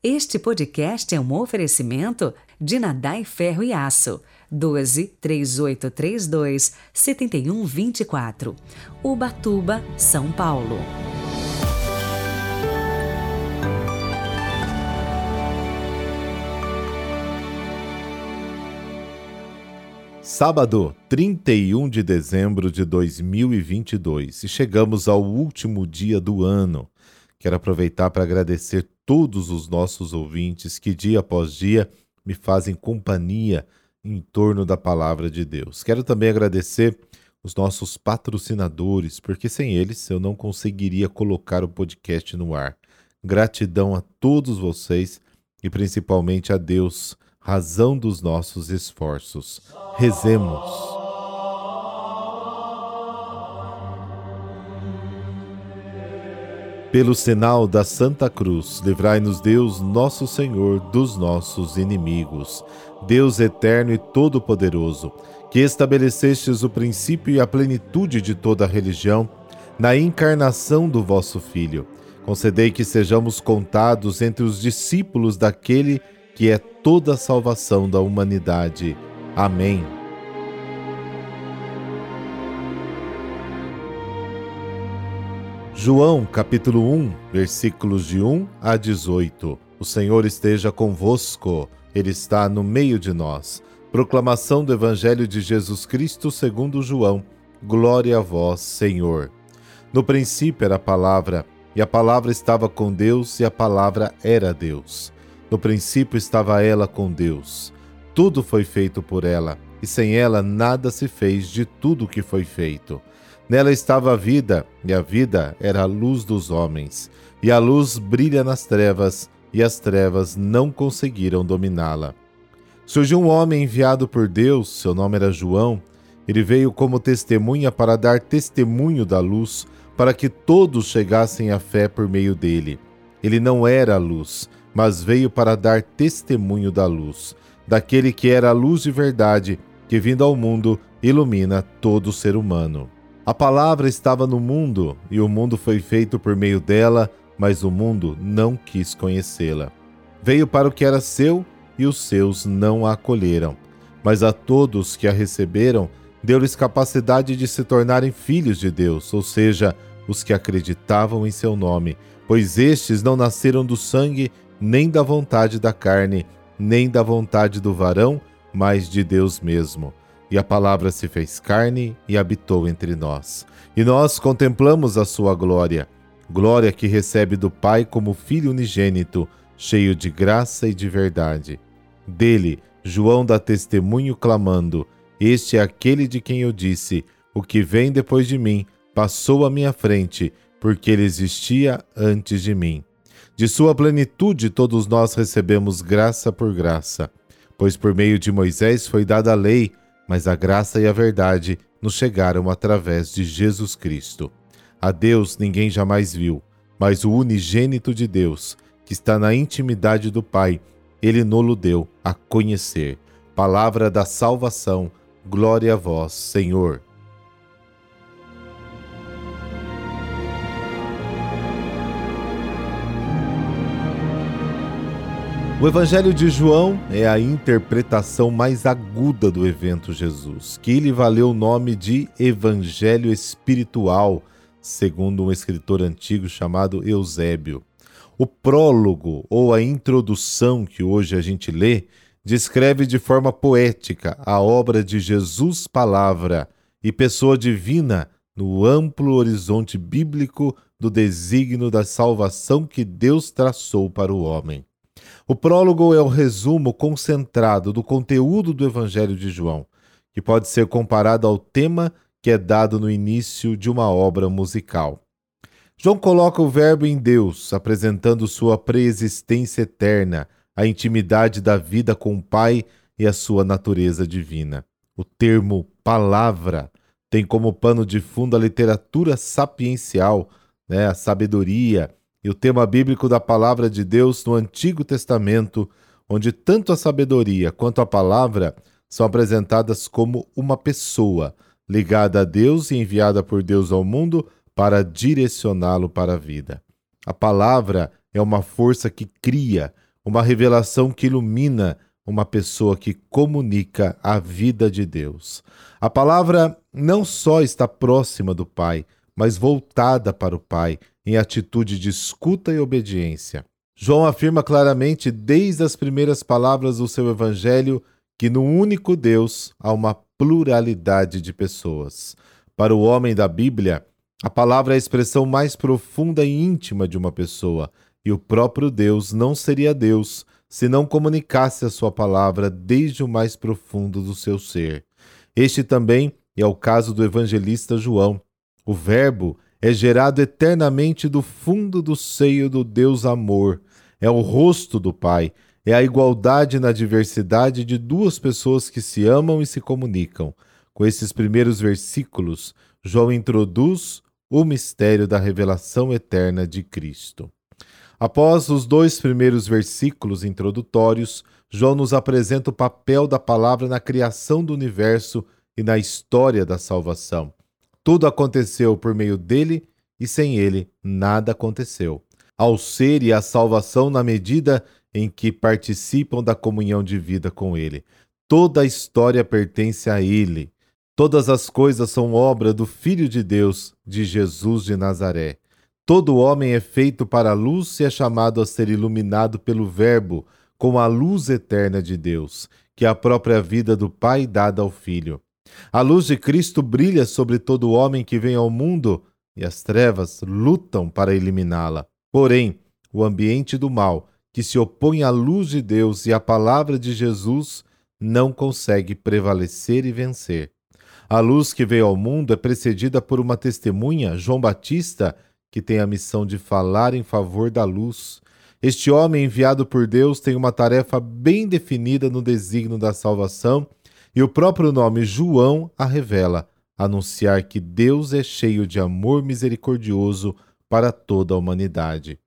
Este podcast é um oferecimento de Nadai Ferro e Aço. 12 3832 7124. Ubatuba, São Paulo. Sábado, 31 de dezembro de 2022 e chegamos ao último dia do ano. Quero aproveitar para agradecer todos os nossos ouvintes que dia após dia me fazem companhia em torno da palavra de Deus. Quero também agradecer os nossos patrocinadores, porque sem eles eu não conseguiria colocar o podcast no ar. Gratidão a todos vocês e principalmente a Deus, razão dos nossos esforços. Rezemos. Pelo sinal da Santa Cruz, livrai-nos Deus, nosso Senhor, dos nossos inimigos. Deus eterno e todo-poderoso, que estabelecestes o princípio e a plenitude de toda a religião na encarnação do vosso Filho. Concedei que sejamos contados entre os discípulos daquele que é toda a salvação da humanidade. Amém. João capítulo 1, versículos de 1 a 18. O Senhor esteja convosco, Ele está no meio de nós. Proclamação do Evangelho de Jesus Cristo segundo João. Glória a vós, Senhor. No princípio era a palavra, e a palavra estava com Deus, e a palavra era Deus. No princípio estava ela com Deus. Tudo foi feito por ela, e sem ela nada se fez de tudo o que foi feito. Nela estava a vida, e a vida era a luz dos homens. E a luz brilha nas trevas, e as trevas não conseguiram dominá-la. Surgiu um homem enviado por Deus, seu nome era João. Ele veio como testemunha para dar testemunho da luz, para que todos chegassem à fé por meio dele. Ele não era a luz, mas veio para dar testemunho da luz, daquele que era a luz de verdade, que vindo ao mundo ilumina todo ser humano. A palavra estava no mundo, e o mundo foi feito por meio dela, mas o mundo não quis conhecê-la. Veio para o que era seu, e os seus não a acolheram. Mas a todos que a receberam, deu-lhes capacidade de se tornarem filhos de Deus, ou seja, os que acreditavam em seu nome, pois estes não nasceram do sangue, nem da vontade da carne, nem da vontade do varão, mas de Deus mesmo. E a palavra se fez carne e habitou entre nós. E nós contemplamos a sua glória, glória que recebe do Pai como Filho unigênito, cheio de graça e de verdade. Dele, João dá testemunho clamando: Este é aquele de quem eu disse: O que vem depois de mim passou à minha frente, porque ele existia antes de mim. De sua plenitude todos nós recebemos graça por graça, pois por meio de Moisés foi dada a lei mas a graça e a verdade nos chegaram através de Jesus Cristo. A Deus ninguém jamais viu, mas o unigênito de Deus, que está na intimidade do Pai, ele nolo deu a conhecer. Palavra da salvação, glória a vós, Senhor. O Evangelho de João é a interpretação mais aguda do evento Jesus, que lhe valeu o nome de Evangelho Espiritual, segundo um escritor antigo chamado Eusébio. O prólogo, ou a introdução que hoje a gente lê, descreve de forma poética a obra de Jesus Palavra e pessoa divina no amplo horizonte bíblico do desígnio da salvação que Deus traçou para o homem. O prólogo é o resumo concentrado do conteúdo do Evangelho de João, que pode ser comparado ao tema que é dado no início de uma obra musical. João coloca o Verbo em Deus, apresentando sua preexistência eterna, a intimidade da vida com o Pai e a sua natureza divina. O termo palavra tem como pano de fundo a literatura sapiencial, né, a sabedoria, e o tema bíblico da palavra de Deus no Antigo Testamento, onde tanto a sabedoria quanto a palavra são apresentadas como uma pessoa ligada a Deus e enviada por Deus ao mundo para direcioná-lo para a vida. A palavra é uma força que cria, uma revelação que ilumina uma pessoa que comunica a vida de Deus. A palavra não só está próxima do Pai, mas voltada para o Pai, em atitude de escuta e obediência. João afirma claramente, desde as primeiras palavras do seu evangelho, que no único Deus há uma pluralidade de pessoas. Para o homem da Bíblia, a palavra é a expressão mais profunda e íntima de uma pessoa, e o próprio Deus não seria Deus se não comunicasse a sua palavra desde o mais profundo do seu ser. Este também é o caso do evangelista João. O Verbo é gerado eternamente do fundo do seio do Deus Amor, é o rosto do Pai, é a igualdade na diversidade de duas pessoas que se amam e se comunicam. Com esses primeiros versículos, João introduz o mistério da revelação eterna de Cristo. Após os dois primeiros versículos introdutórios, João nos apresenta o papel da palavra na criação do universo e na história da salvação. Tudo aconteceu por meio dele e sem ele nada aconteceu. Ao ser e a salvação na medida em que participam da comunhão de vida com ele. Toda a história pertence a ele. Todas as coisas são obra do Filho de Deus, de Jesus de Nazaré. Todo homem é feito para a luz e é chamado a ser iluminado pelo Verbo, com a luz eterna de Deus, que é a própria vida do Pai dada ao Filho. A luz de Cristo brilha sobre todo homem que vem ao mundo e as trevas lutam para eliminá-la. Porém, o ambiente do mal, que se opõe à luz de Deus e à palavra de Jesus, não consegue prevalecer e vencer. A luz que veio ao mundo é precedida por uma testemunha, João Batista, que tem a missão de falar em favor da luz. Este homem enviado por Deus tem uma tarefa bem definida no desígnio da salvação, e o próprio nome João a revela, anunciar que Deus é cheio de amor misericordioso para toda a humanidade.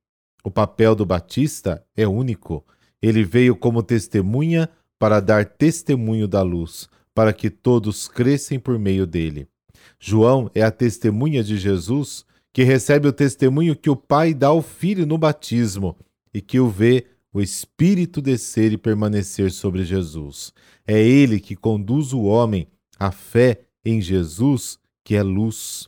O papel do Batista é único. Ele veio como testemunha para dar testemunho da luz, para que todos crescem por meio dele. João é a testemunha de Jesus que recebe o testemunho que o Pai dá ao Filho no batismo e que o vê o Espírito descer e permanecer sobre Jesus. É ele que conduz o homem à fé em Jesus, que é luz.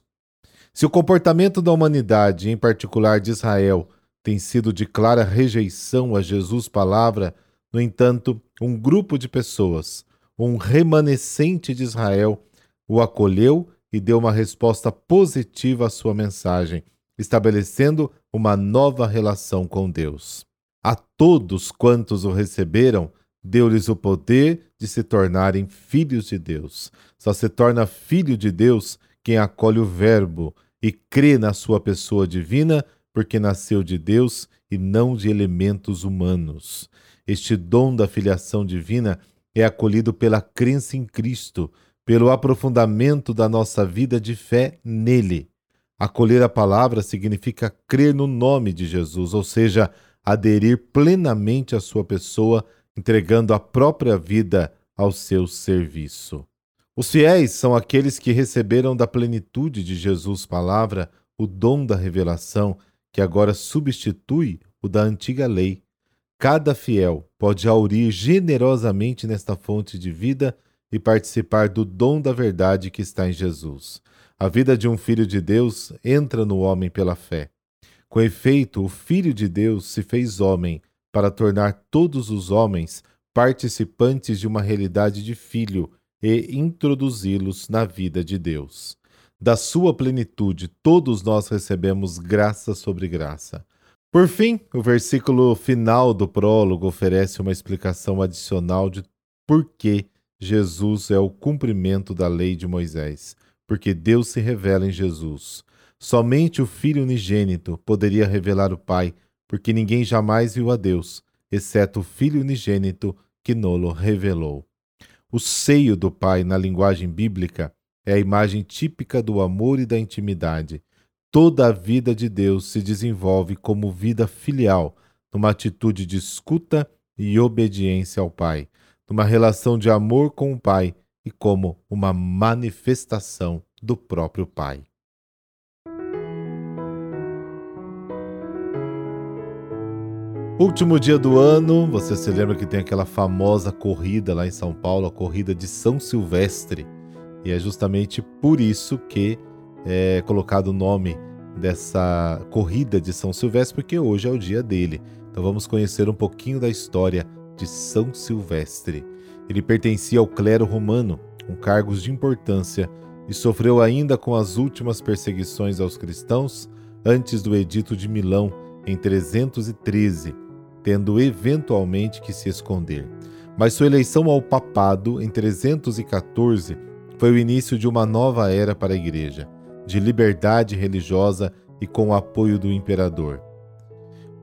Se o comportamento da humanidade, em particular de Israel, tem sido de clara rejeição a Jesus palavra, no entanto, um grupo de pessoas, um remanescente de Israel, o acolheu e deu uma resposta positiva à sua mensagem, estabelecendo uma nova relação com Deus. A todos quantos o receberam, deu-lhes o poder de se tornarem filhos de Deus. Só se torna filho de Deus quem acolhe o Verbo e crê na sua pessoa divina, porque nasceu de Deus e não de elementos humanos. Este dom da filiação divina é acolhido pela crença em Cristo, pelo aprofundamento da nossa vida de fé nele. Acolher a palavra significa crer no nome de Jesus, ou seja, aderir plenamente à sua pessoa, entregando a própria vida ao seu serviço. Os fiéis são aqueles que receberam da plenitude de Jesus palavra o dom da revelação, que agora substitui o da antiga lei. Cada fiel pode aurir generosamente nesta fonte de vida e participar do dom da verdade que está em Jesus. A vida de um filho de Deus entra no homem pela fé. Com efeito, o Filho de Deus se fez homem para tornar todos os homens participantes de uma realidade de filho e introduzi-los na vida de Deus. Da sua plenitude, todos nós recebemos graça sobre graça. Por fim, o versículo final do prólogo oferece uma explicação adicional de por que Jesus é o cumprimento da lei de Moisés, porque Deus se revela em Jesus. Somente o Filho unigênito poderia revelar o Pai, porque ninguém jamais viu a Deus, exceto o Filho unigênito que nolo revelou. O seio do Pai, na linguagem bíblica, é a imagem típica do amor e da intimidade. Toda a vida de Deus se desenvolve como vida filial, numa atitude de escuta e obediência ao Pai numa relação de amor com o Pai e como uma manifestação do próprio Pai. Último dia do ano, você se lembra que tem aquela famosa corrida lá em São Paulo, a corrida de São Silvestre. E é justamente por isso que é colocado o nome dessa corrida de São Silvestre, porque hoje é o dia dele. Então vamos conhecer um pouquinho da história de São Silvestre. Ele pertencia ao clero romano, com cargos de importância, e sofreu ainda com as últimas perseguições aos cristãos antes do Edito de Milão, em 313, tendo eventualmente que se esconder. Mas sua eleição ao papado, em 314, foi o início de uma nova era para a Igreja, de liberdade religiosa e com o apoio do imperador.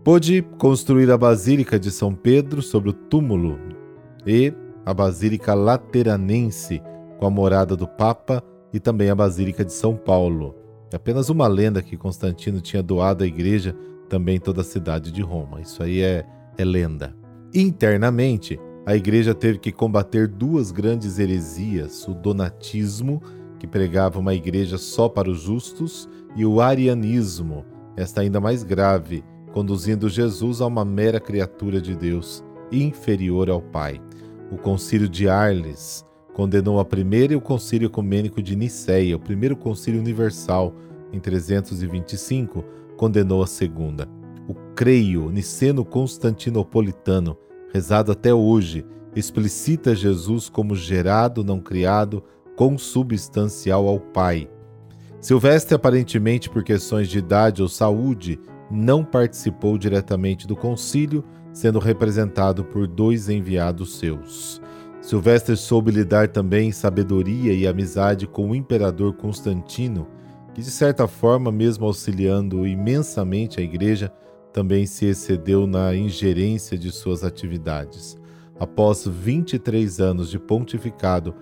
Pôde construir a Basílica de São Pedro sobre o túmulo e a Basílica Lateranense, com a morada do Papa, e também a Basílica de São Paulo. Apenas uma lenda que Constantino tinha doado à igreja também toda a cidade de Roma. Isso aí é, é lenda. Internamente, a igreja teve que combater duas grandes heresias: o donatismo, que pregava uma igreja só para os justos, e o arianismo, esta ainda mais grave, conduzindo Jesus a uma mera criatura de Deus, inferior ao Pai. O Concílio de Arles condenou a primeira e o Concílio Ecumênico de Nicéia, o primeiro concílio universal, em 325, condenou a segunda. O creio niceno-constantinopolitano, rezado até hoje, explicita Jesus como gerado, não criado, consubstancial ao Pai. Silvestre, aparentemente por questões de idade ou saúde, não participou diretamente do concílio, sendo representado por dois enviados seus. Silvestre soube lidar também em sabedoria e amizade com o imperador Constantino, que de certa forma, mesmo auxiliando imensamente a igreja, também se excedeu na ingerência de suas atividades. Após 23 anos de pontificado,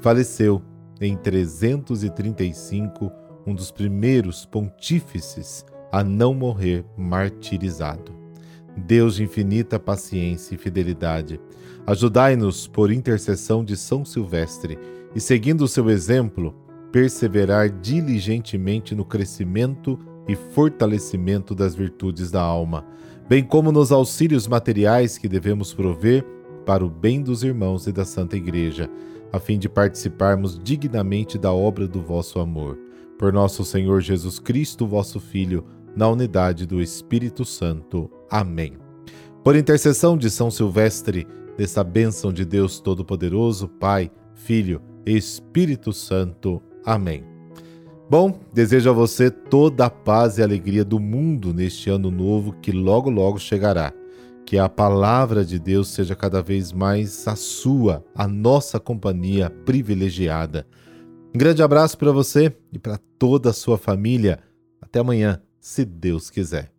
faleceu em 335, um dos primeiros pontífices a não morrer martirizado. Deus de infinita paciência e fidelidade, ajudai-nos por intercessão de São Silvestre e, seguindo o seu exemplo, perseverar diligentemente no crescimento e fortalecimento das virtudes da alma, bem como nos auxílios materiais que devemos prover para o bem dos irmãos e da Santa Igreja, a fim de participarmos dignamente da obra do vosso amor. Por nosso Senhor Jesus Cristo, vosso Filho, na unidade do Espírito Santo. Amém. Por intercessão de São Silvestre, dessa bênção de Deus Todo-Poderoso, Pai, Filho e Espírito Santo. Amém. Bom, desejo a você toda a paz e alegria do mundo neste ano novo que logo logo chegará. Que a palavra de Deus seja cada vez mais a sua, a nossa companhia privilegiada. Um grande abraço para você e para toda a sua família. Até amanhã se Deus quiser.